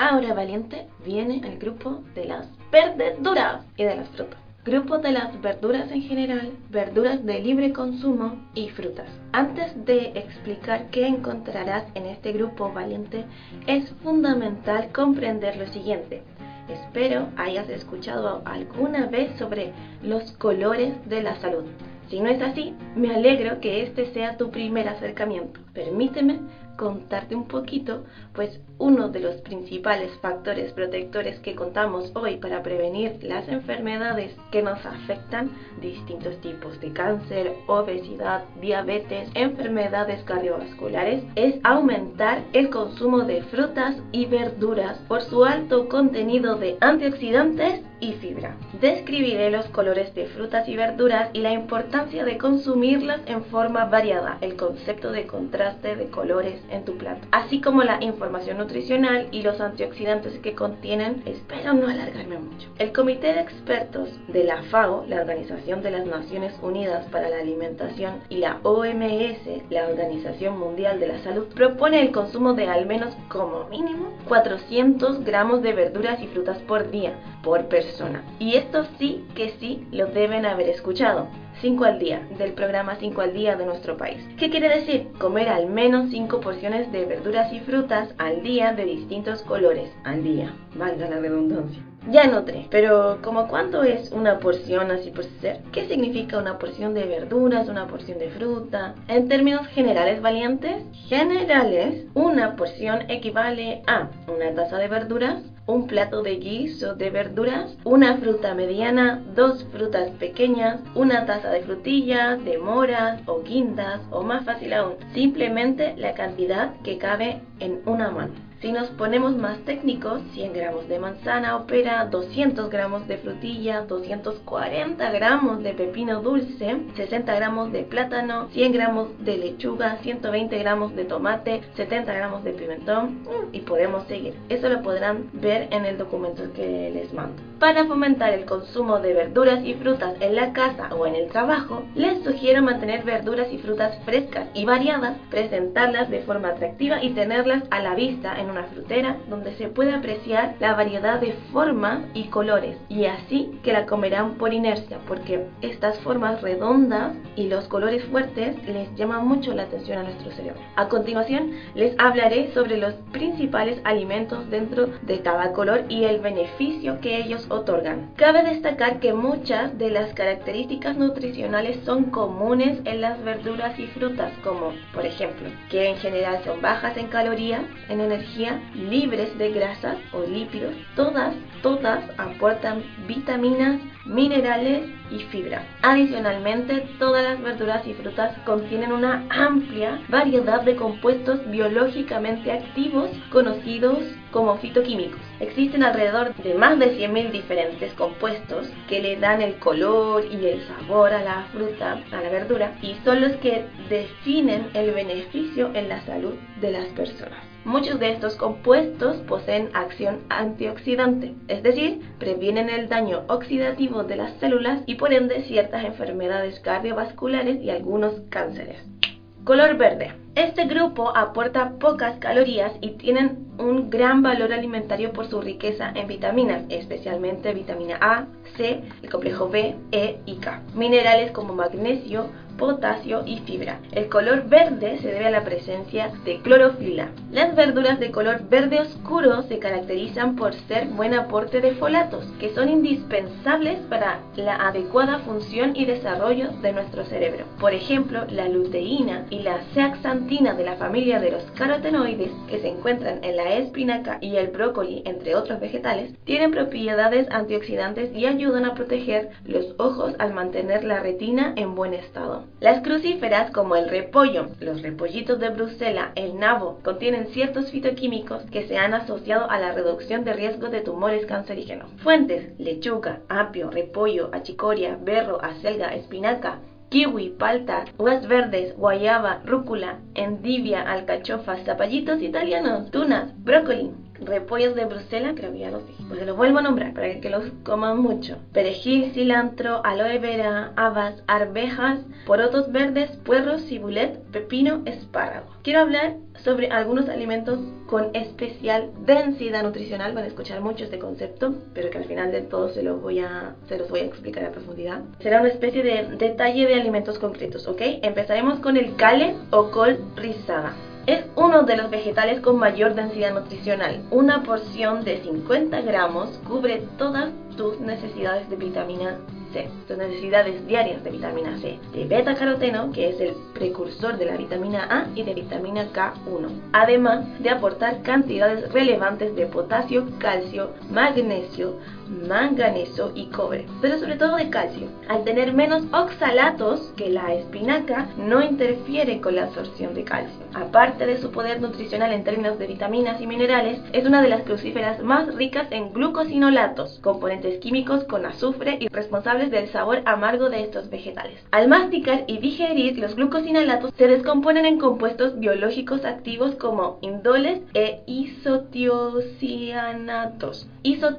Ahora, valiente, viene el grupo de las verduras y de las frutas. Grupo de las verduras en general, verduras de libre consumo y frutas. Antes de explicar qué encontrarás en este grupo valiente, es fundamental comprender lo siguiente. Espero hayas escuchado alguna vez sobre los colores de la salud. Si no es así, me alegro que este sea tu primer acercamiento. Permíteme contarte un poquito, pues uno de los principales factores protectores que contamos hoy para prevenir las enfermedades que nos afectan, distintos tipos de cáncer, obesidad, diabetes, enfermedades cardiovasculares, es aumentar el consumo de frutas y verduras por su alto contenido de antioxidantes y fibra. Describiré los colores de frutas y verduras y la importancia de consumirlas en forma variada, el concepto de contraste de colores en tu plato, así como la información nutricional y los antioxidantes que contienen. Espero no alargarme mucho. El Comité de Expertos de la FAO, la Organización de las Naciones Unidas para la Alimentación, y la OMS, la Organización Mundial de la Salud, propone el consumo de al menos como mínimo 400 gramos de verduras y frutas por día, por persona. Y esto sí que sí lo deben haber escuchado. 5 al día, del programa 5 al día de nuestro país. ¿Qué quiere decir? Comer al menos 5 porciones de verduras y frutas al día de distintos colores al día. Valga la redundancia. Ya noté, pero ¿como cuánto es una porción así por ser? ¿Qué significa una porción de verduras, una porción de fruta? En términos generales valientes, generales, una porción equivale a una taza de verduras, un plato de guiso de verduras, una fruta mediana, dos frutas pequeñas, una taza de frutillas, de moras o guindas o más fácil aún, simplemente la cantidad que cabe en una mano. Si nos ponemos más técnicos, 100 gramos de manzana o pera, 200 gramos de frutilla, 240 gramos de pepino dulce, 60 gramos de plátano, 100 gramos de lechuga, 120 gramos de tomate, 70 gramos de pimentón mm, y podemos seguir. Eso lo podrán ver en el documento que les mando. Para fomentar el consumo de verduras y frutas en la casa o en el trabajo, les sugiero mantener verduras y frutas frescas y variadas, presentarlas de forma atractiva y tenerlas a la vista en una frutera donde se puede apreciar la variedad de formas y colores y así que la comerán por inercia porque estas formas redondas y los colores fuertes les llaman mucho la atención a nuestro cerebro. A continuación les hablaré sobre los principales alimentos dentro de cada color y el beneficio que ellos otorgan. Cabe destacar que muchas de las características nutricionales son comunes en las verduras y frutas como por ejemplo que en general son bajas en calorías, en energía, libres de grasas o lípidos. Todas, todas aportan vitaminas, minerales y fibra. Adicionalmente, todas las verduras y frutas contienen una amplia variedad de compuestos biológicamente activos conocidos como fitoquímicos. Existen alrededor de más de 100.000 diferentes compuestos que le dan el color y el sabor a la fruta, a la verdura, y son los que definen el beneficio en la salud de las personas. Muchos de estos compuestos poseen acción antioxidante, es decir, previenen el daño oxidativo de las células y por ende ciertas enfermedades cardiovasculares y algunos cánceres. Color verde. Este grupo aporta pocas calorías y tienen un gran valor alimentario por su riqueza en vitaminas, especialmente vitamina A, C, el complejo B, E y K. Minerales como magnesio, potasio y fibra. El color verde se debe a la presencia de clorofila. Las verduras de color verde oscuro se caracterizan por ser buen aporte de folatos, que son indispensables para la adecuada función y desarrollo de nuestro cerebro. Por ejemplo, la luteína y la zeaxantina de la familia de los carotenoides, que se encuentran en la espinaca y el brócoli, entre otros vegetales, tienen propiedades antioxidantes y ayudan a proteger los ojos al mantener la retina en buen estado. Las crucíferas como el repollo, los repollitos de Bruselas, el nabo, contienen ciertos fitoquímicos que se han asociado a la reducción de riesgo de tumores cancerígenos. Fuentes: lechuga, apio, repollo, achicoria, berro, acelga, espinaca, kiwi, palta, uvas verdes, guayaba, rúcula, endivia, alcachofas, zapallitos italianos, tunas, brócoli, repollos de Bruselas, creo que ya los dije. Pues los vuelvo a nombrar para que los coman mucho. Perejil, cilantro, aloe vera, habas, arvejas, porotos verdes, puerros, cibulet, pepino, espárrago. Quiero hablar sobre algunos alimentos con especial densidad nutricional. Van a escuchar mucho este concepto, pero que al final de todo se los voy a, se los voy a explicar a profundidad. Será una especie de detalle de alimentos concretos, ¿ok? Empezaremos con el cale o col rizada. Es uno de los vegetales con mayor densidad nutricional. Una porción de 50 gramos cubre todas tus necesidades de vitamina C, tus necesidades diarias de vitamina C, de beta caroteno, que es el precursor de la vitamina A, y de vitamina K1, además de aportar cantidades relevantes de potasio, calcio, magnesio, manganeso y cobre, pero sobre todo de calcio. Al tener menos oxalatos que la espinaca, no interfiere con la absorción de calcio. Aparte de su poder nutricional en términos de vitaminas y minerales, es una de las crucíferas más ricas en glucosinolatos, componentes químicos con azufre y responsables del sabor amargo de estos vegetales. Al masticar y digerir, los glucosinolatos se descomponen en compuestos biológicos activos como indoles e isotiocianatos. Iso,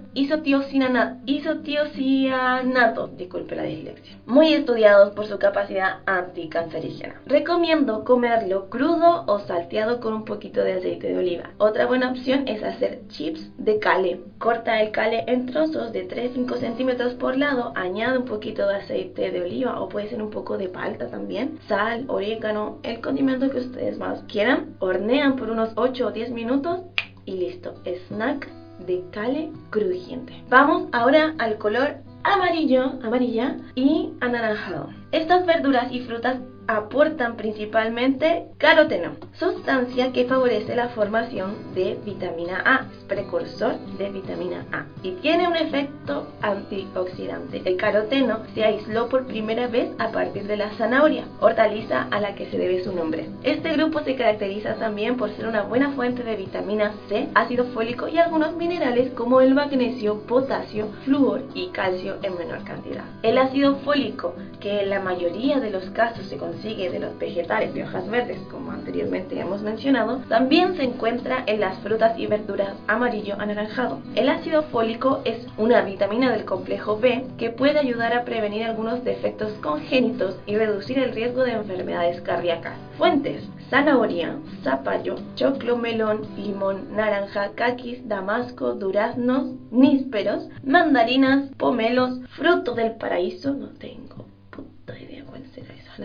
isotiocianato, disculpe la dislexia, muy estudiados por su capacidad anticancerígena. Recomiendo comerlo crudo o salteado con un poquito de aceite de oliva. Otra buena opción es hacer chips de cale. Corta el cale en trozos de 3-5 centímetros por lado, añade un poquito de aceite de oliva o puede ser un poco de palta también, sal, orégano, el condimento que ustedes más quieran. Hornean por unos 8 o 10 minutos y listo. Snack de cale crujiente. Vamos ahora al color amarillo, amarilla y anaranjado. Estas verduras y frutas aportan principalmente caroteno, sustancia que favorece la formación de vitamina A, es precursor de vitamina A y tiene un efecto antioxidante. El caroteno se aisló por primera vez a partir de la zanahoria, hortaliza a la que se debe su nombre. Este grupo se caracteriza también por ser una buena fuente de vitamina C, ácido fólico y algunos minerales como el magnesio, potasio, flúor y calcio en menor cantidad. El ácido fólico, que en la mayoría de los casos se considera sigue de los vegetales de hojas verdes, como anteriormente hemos mencionado, también se encuentra en las frutas y verduras amarillo anaranjado. El ácido fólico es una vitamina del complejo B que puede ayudar a prevenir algunos defectos congénitos y reducir el riesgo de enfermedades cardíacas. Fuentes: zanahoria, zapallo, choclo, melón, limón, naranja, caquis, damasco, duraznos, nísperos, mandarinas, pomelos, fruto del paraíso, no tengo puta idea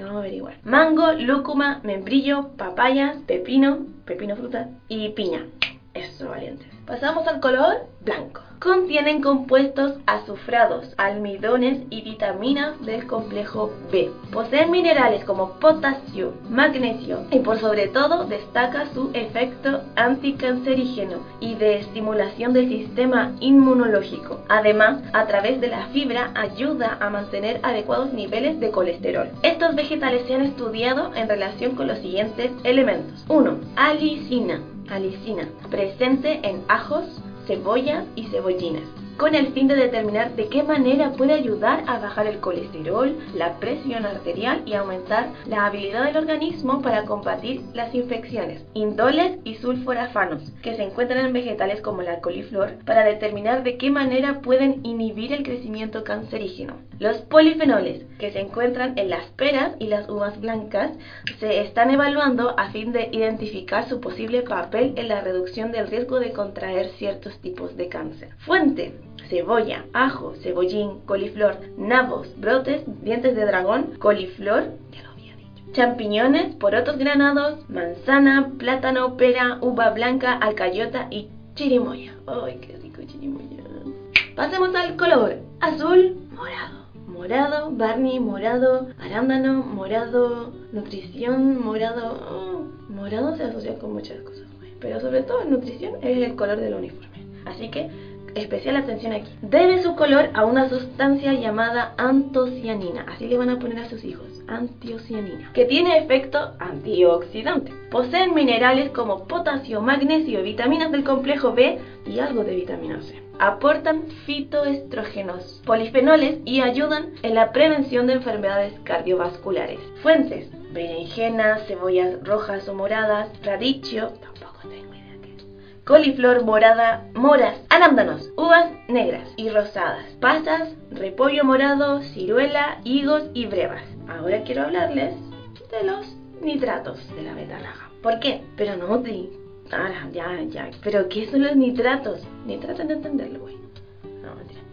a averiguar. Mango, lúcuma, membrillo, papayas, pepino, pepino fruta y piña. Eso, valientes. Pasamos al color blanco. Contienen compuestos azufrados, almidones y vitaminas del complejo B. Poseen minerales como potasio, magnesio y por sobre todo destaca su efecto anticancerígeno y de estimulación del sistema inmunológico. Además, a través de la fibra ayuda a mantener adecuados niveles de colesterol. Estos vegetales se han estudiado en relación con los siguientes elementos. 1. Alicina. Alicina, presente en ajos, cebollas y cebollinas con el fin de determinar de qué manera puede ayudar a bajar el colesterol, la presión arterial y aumentar la habilidad del organismo para combatir las infecciones. Indoles y sulforafanos, que se encuentran en vegetales como la coliflor, para determinar de qué manera pueden inhibir el crecimiento cancerígeno. Los polifenoles, que se encuentran en las peras y las uvas blancas, se están evaluando a fin de identificar su posible papel en la reducción del riesgo de contraer ciertos tipos de cáncer. Fuente cebolla, ajo, cebollín, coliflor, nabos, brotes, dientes de dragón, coliflor, ya lo había dicho, champiñones, porotos granados, manzana, plátano, pera, uva blanca, alcayota y chirimoya. ¡Ay, qué rico chirimoya! Pasemos al color azul, morado. Morado, Barney, morado, arándano, morado, nutrición, morado. Oh, morado se asocia con muchas cosas, pero sobre todo nutrición es el color del uniforme. Así que especial atención aquí. Debe su color a una sustancia llamada antocianina, así le van a poner a sus hijos, antocianina, que tiene efecto antioxidante. Poseen minerales como potasio, magnesio, vitaminas del complejo B y algo de vitamina C. Aportan fitoestrógenos, polifenoles y ayudan en la prevención de enfermedades cardiovasculares. Fuentes: berenjenas, cebollas rojas o moradas, radicchio, coliflor morada, moras, arándanos, uvas negras y rosadas, pasas, repollo morado, ciruela, higos y brevas. Ahora quiero hablarles de los nitratos de la betarraga. ¿Por qué? Pero no, ya, ya. ¿Pero qué son los nitratos? Ni tratan de entenderlo, güey.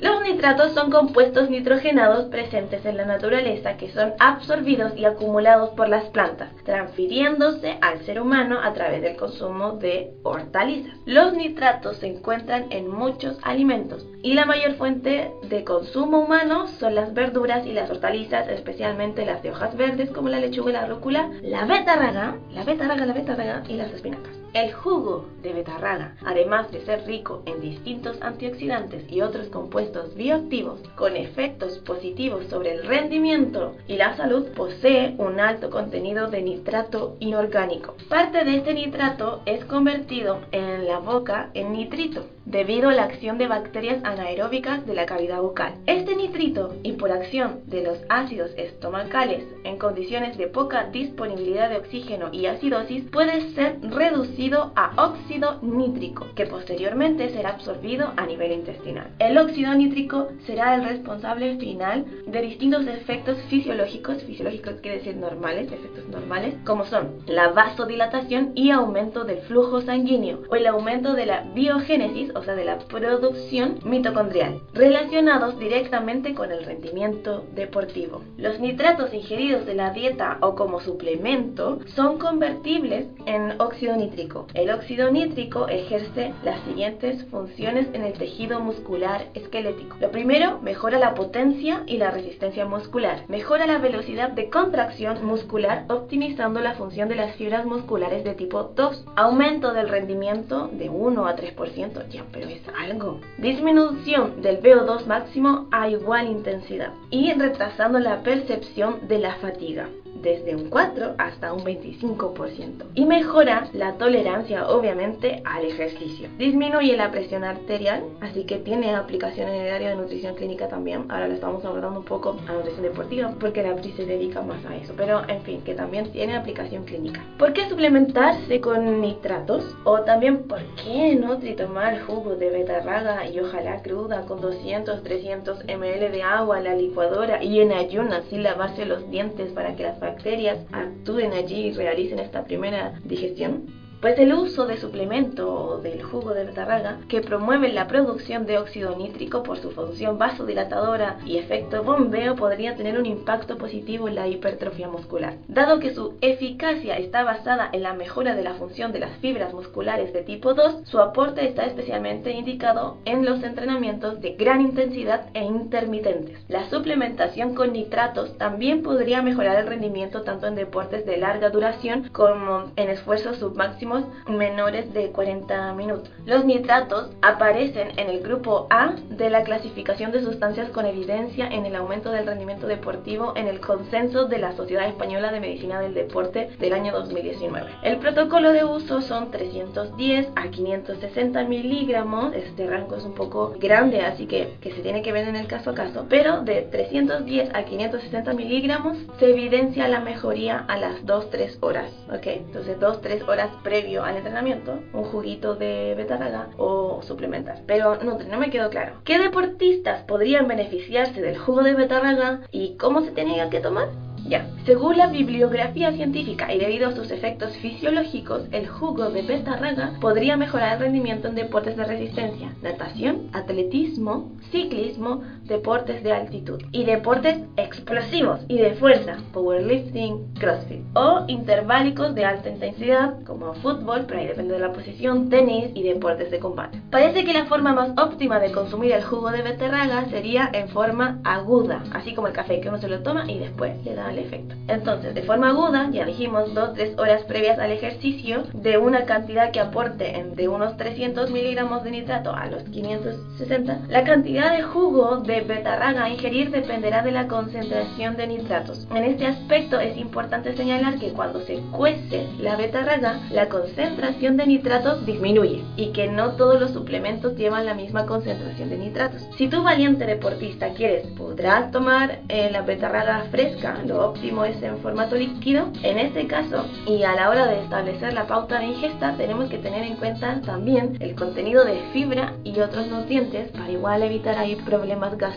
Los nitratos son compuestos nitrogenados presentes en la naturaleza que son absorbidos y acumulados por las plantas, transfiriéndose al ser humano a través del consumo de hortalizas. Los nitratos se encuentran en muchos alimentos y la mayor fuente de consumo humano son las verduras y las hortalizas, especialmente las de hojas verdes como la lechuga y la rúcula, la betarraga, la betarraga, la betarraga y las espinacas. El jugo de betarraga, además de ser rico en distintos antioxidantes y otros compuestos bioactivos con efectos positivos sobre el rendimiento y la salud, posee un alto contenido de nitrato inorgánico. Parte de este nitrato es convertido en la boca en nitrito, debido a la acción de bacterias anaeróbicas de la cavidad bucal. Este nitrito, y por acción de los ácidos estomacales en condiciones de poca disponibilidad de oxígeno y acidosis, puede ser reducido a óxido nítrico, que posteriormente será absorbido a nivel intestinal. El óxido nítrico será el responsable final de distintos efectos fisiológicos, fisiológicos quiere decir normales, efectos normales, como son la vasodilatación y aumento del flujo sanguíneo, o el aumento de la biogénesis, de la producción mitocondrial, relacionados directamente con el rendimiento deportivo. Los nitratos ingeridos de la dieta o como suplemento son convertibles en óxido nítrico. El óxido nítrico ejerce las siguientes funciones en el tejido muscular esquelético. Lo primero, mejora la potencia y la resistencia muscular. Mejora la velocidad de contracción muscular optimizando la función de las fibras musculares de tipo 2. Aumento del rendimiento de 1 a 3%. Ya, pero es algo. Disminución del VO2 máximo a igual intensidad. Y retrasando la percepción de la fatiga desde un 4 hasta un 25% y mejora la tolerancia obviamente al ejercicio. Disminuye la presión arterial, así que tiene aplicación en el área de nutrición clínica también. Ahora lo estamos abordando un poco a nutrición deportiva porque la PRI se dedica más a eso, pero en fin, que también tiene aplicación clínica. ¿Por qué suplementarse con nitratos? O también, ¿por qué no tomar jugo de betarraga y ojalá cruda con 200, 300 ml de agua a la licuadora y en ayunas sin lavarse los dientes para que las bacterias actúen allí y realicen esta primera digestión? Pues el uso de suplemento del jugo de betarraga que promueve la producción de óxido nítrico por su función vasodilatadora y efecto bombeo podría tener un impacto positivo en la hipertrofia muscular. Dado que su eficacia está basada en la mejora de la función de las fibras musculares de tipo 2, su aporte está especialmente indicado en los entrenamientos de gran intensidad e intermitentes. La suplementación con nitratos también podría mejorar el rendimiento tanto en deportes de larga duración como en esfuerzos submáximos menores de 40 minutos. Los nitratos aparecen en el grupo A de la clasificación de sustancias con evidencia en el aumento del rendimiento deportivo en el consenso de la Sociedad Española de Medicina del Deporte del año 2019. El protocolo de uso son 310 a 560 miligramos. Este rango es un poco grande, así que, que se tiene que ver en el caso a caso. Pero de 310 a 560 miligramos se evidencia la mejoría a las 2-3 horas. Ok, entonces 2-3 horas previas al entrenamiento, un juguito de betarraga o suplementar. Pero no, no me quedó claro. ¿Qué deportistas podrían beneficiarse del jugo de betarraga y cómo se tenía que tomar? Ya, según la bibliografía científica y debido a sus efectos fisiológicos, el jugo de betarraga podría mejorar el rendimiento en deportes de resistencia, natación, atletismo, ciclismo, deportes de altitud y deportes explosivos y de fuerza, powerlifting, crossfit o interválicos de alta intensidad como fútbol, pero ahí depende de la posición, tenis y deportes de combate. Parece que la forma más óptima de consumir el jugo de betarraga sería en forma aguda, así como el café que uno se lo toma y después le da efecto. Entonces, de forma aguda, ya dijimos 2-3 horas previas al ejercicio, de una cantidad que aporte de unos 300 miligramos de nitrato a los 560, la cantidad de jugo de betarraga a ingerir dependerá de la concentración de nitratos. En este aspecto es importante señalar que cuando se cuece la betarraga, la concentración de nitratos disminuye y que no todos los suplementos llevan la misma concentración de nitratos. Si tú valiente deportista quieres, podrás tomar eh, la betarraga fresca, lo óptimo es en formato líquido. En este caso, y a la hora de establecer la pauta de ingesta, tenemos que tener en cuenta también el contenido de fibra y otros nutrientes para igual evitar ahí problemas gastrointestinales.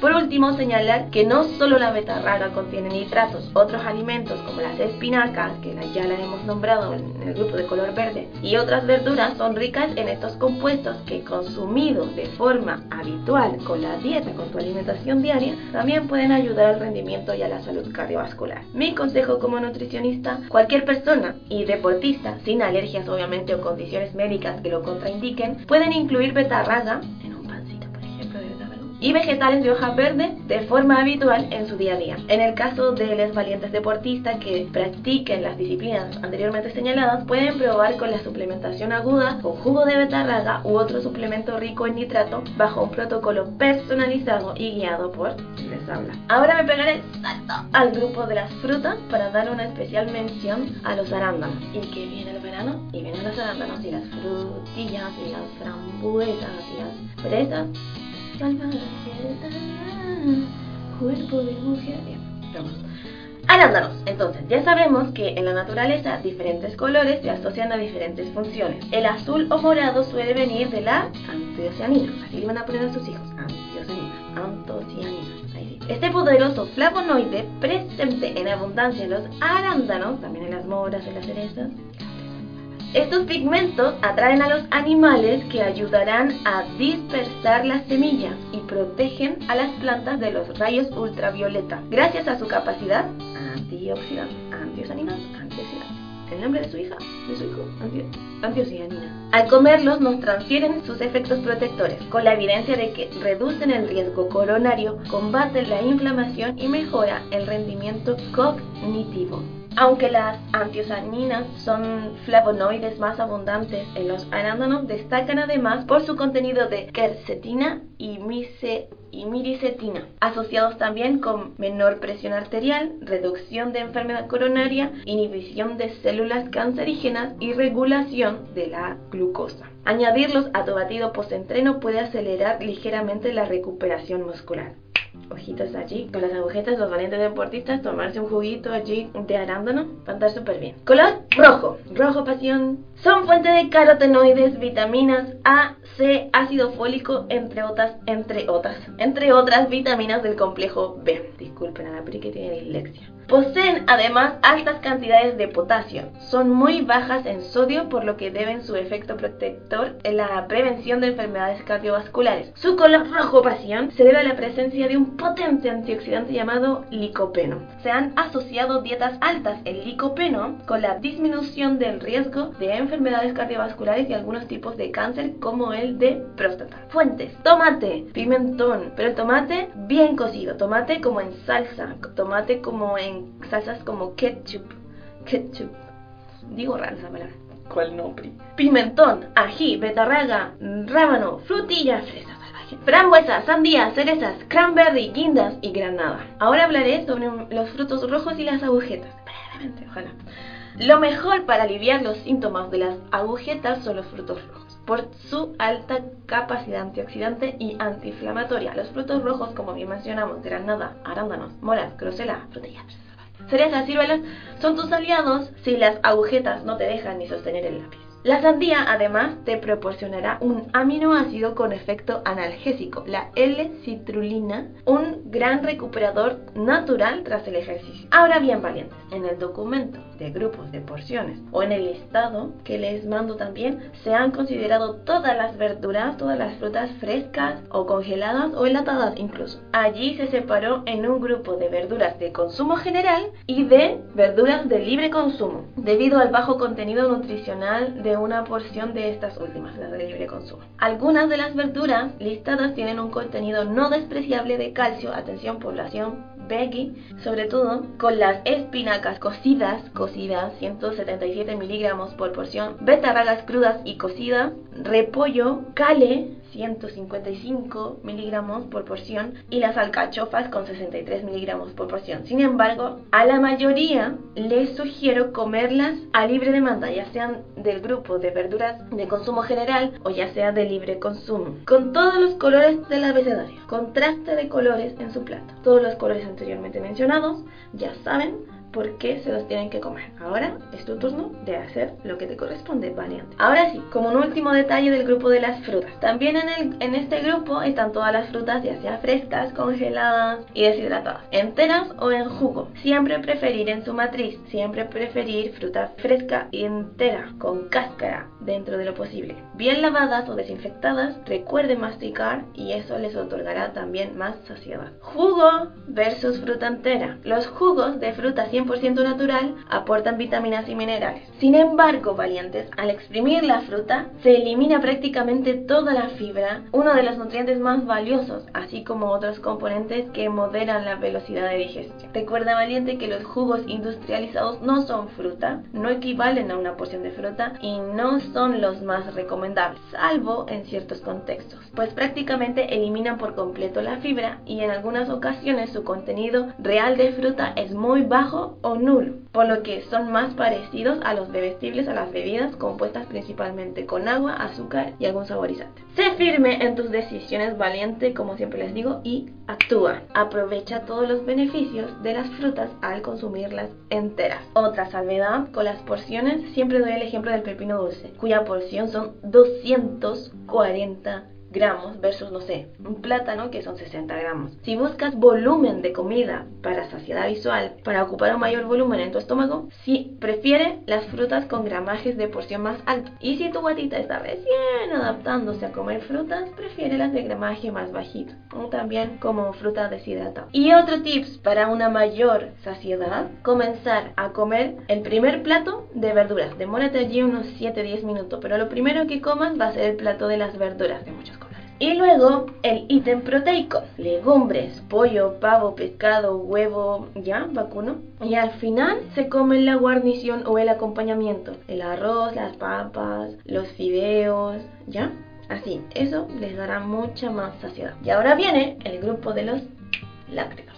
Por último, señalar que no solo la betarraga contiene nitratos, otros alimentos como las espinacas, que ya las hemos nombrado en el grupo de color verde, y otras verduras son ricas en estos compuestos que consumidos de forma habitual con la dieta, con tu alimentación diaria, también pueden ayudar al rendimiento y a la salud cardiovascular. Mi consejo como nutricionista, cualquier persona y deportista sin alergias obviamente o condiciones médicas que lo contraindiquen, pueden incluir betarraga y vegetales de hoja verde de forma habitual en su día a día. En el caso de los valientes deportistas que practiquen las disciplinas anteriormente señaladas, pueden probar con la suplementación aguda con jugo de betarraga u otro suplemento rico en nitrato bajo un protocolo personalizado y guiado por les habla. Ahora me pegaré salto al grupo de las frutas para dar una especial mención a los arándanos. Y que viene el verano y vienen los arándanos y las frutillas y las frambuesas y las fresas cuerpo de mujer. Arándanos. Entonces, ya sabemos que en la naturaleza diferentes colores se asocian a diferentes funciones. El azul o morado suele venir de la antocianina. Así le van a poner a sus hijos. Antocianina. Antocianina. Este poderoso flavonoide presente en abundancia en los arándanos, también en las moras, en las cerezas, estos pigmentos atraen a los animales que ayudarán a dispersar las semillas y protegen a las plantas de los rayos ultravioleta gracias a su capacidad antioxidante, antioxidante, antioxidante. El nombre de su hija, de su hijo, antioxidanina. Al comerlos nos transfieren sus efectos protectores, con la evidencia de que reducen el riesgo coronario, combaten la inflamación y mejora el rendimiento cognitivo. Aunque las antiosaninas son flavonoides más abundantes en los arándanos, destacan además por su contenido de quercetina y, y miricetina, asociados también con menor presión arterial, reducción de enfermedad coronaria, inhibición de células cancerígenas y regulación de la glucosa. Añadirlos a tu batido postentreno puede acelerar ligeramente la recuperación muscular ojitos allí, con las agujetas, los valientes deportistas, tomarse un juguito allí de arándano, va a andar súper bien. Color rojo, rojo pasión. Son fuente de carotenoides, vitaminas A, C, ácido fólico, entre otras, entre otras, entre otras vitaminas del complejo B. Disculpen a la PRI que tiene dislexia. Poseen además altas cantidades de potasio. Son muy bajas en sodio, por lo que deben su efecto protector en la prevención de enfermedades cardiovasculares. Su color rojo pasión se debe a la presencia de un potente antioxidante llamado licopeno. Se han asociado dietas altas en licopeno con la disminución del riesgo de enfermedades cardiovasculares y algunos tipos de cáncer como el de próstata. Fuentes: tomate, pimentón, pero el tomate bien cocido, tomate como en salsa, tomate como en salsas como ketchup, ketchup, digo rara esa palabra, ¿cuál nombre? Pimentón, ají, betarraga, rábano, frutilla, fresa salvaje, frambuesa, sandía, cerezas, cranberry, guindas y granada. Ahora hablaré sobre los frutos rojos y las agujetas. Brevemente, ojalá. Lo mejor para aliviar los síntomas de las agujetas son los frutos rojos por su alta capacidad antioxidante y antiinflamatoria. Los frutos rojos, como bien mencionamos, granada, arándanos, moras, grosela, frutillas, cerezas, ciruelas, son tus aliados si las agujetas no te dejan ni sostener el lápiz. La sandía además te proporcionará un aminoácido con efecto analgésico, la L-citrulina, un gran recuperador natural tras el ejercicio. Ahora bien, valientes, en el documento de grupos de porciones o en el listado que les mando también, se han considerado todas las verduras, todas las frutas frescas o congeladas o enlatadas incluso. Allí se separó en un grupo de verduras de consumo general y de verduras de libre consumo, debido al bajo contenido nutricional de una porción de estas últimas, las de libre consumo. Algunas de las verduras listadas tienen un contenido no despreciable de calcio, atención población veggie, sobre todo con las espinacas cocidas, cocidas 177 miligramos por porción, betarragas crudas y cocidas, repollo, cale, 155 miligramos por porción y las alcachofas con 63 miligramos por porción. Sin embargo, a la mayoría les sugiero comerlas a libre demanda, ya sean del grupo de verduras de consumo general o ya sea de libre consumo, con todos los colores del abecedario, contraste de colores en su plato. Todos los colores anteriormente mencionados, ya saben, por qué se los tienen que comer. Ahora es tu turno de hacer lo que te corresponde, valiente. Ahora sí, como un último detalle del grupo de las frutas. También en, el, en este grupo están todas las frutas, ya sea frescas, congeladas y deshidratadas, enteras o en jugo. Siempre preferir en su matriz, siempre preferir fruta fresca y entera, con cáscara, dentro de lo posible. Bien lavadas o desinfectadas, recuerde masticar y eso les otorgará también más saciedad. Jugo versus fruta entera. Los jugos de fruta siempre 100% natural aportan vitaminas y minerales. Sin embargo, valientes, al exprimir la fruta se elimina prácticamente toda la fibra, uno de los nutrientes más valiosos, así como otros componentes que moderan la velocidad de digestión. Recuerda, valiente, que los jugos industrializados no son fruta, no equivalen a una porción de fruta y no son los más recomendables, salvo en ciertos contextos, pues prácticamente eliminan por completo la fibra y en algunas ocasiones su contenido real de fruta es muy bajo o nulo, por lo que son más parecidos a los bebestibles a las bebidas compuestas principalmente con agua, azúcar y algún saborizante. Sé firme en tus decisiones, valiente como siempre les digo, y actúa. Aprovecha todos los beneficios de las frutas al consumirlas enteras. Otra salvedad con las porciones, siempre doy el ejemplo del pepino dulce, cuya porción son 240 gramos versus, no sé, un plátano que son 60 gramos. Si buscas volumen de comida para saciedad visual, para ocupar un mayor volumen en tu estómago, si prefiere las frutas con gramajes de porción más alto. Y si tu guatita está recién adaptándose a comer frutas, prefiere las de gramaje más bajito. O también como fruta deshidratada. Y otro tips para una mayor saciedad, comenzar a comer el primer plato de verduras. Demórate allí unos 7-10 minutos, pero lo primero que comas va a ser el plato de las verduras de muchos y luego el ítem proteico, legumbres, pollo, pavo, pescado, huevo, ya, vacuno. Y al final se come la guarnición o el acompañamiento, el arroz, las papas, los fideos, ya. Así, eso les dará mucha más saciedad. Y ahora viene el grupo de los lácteos.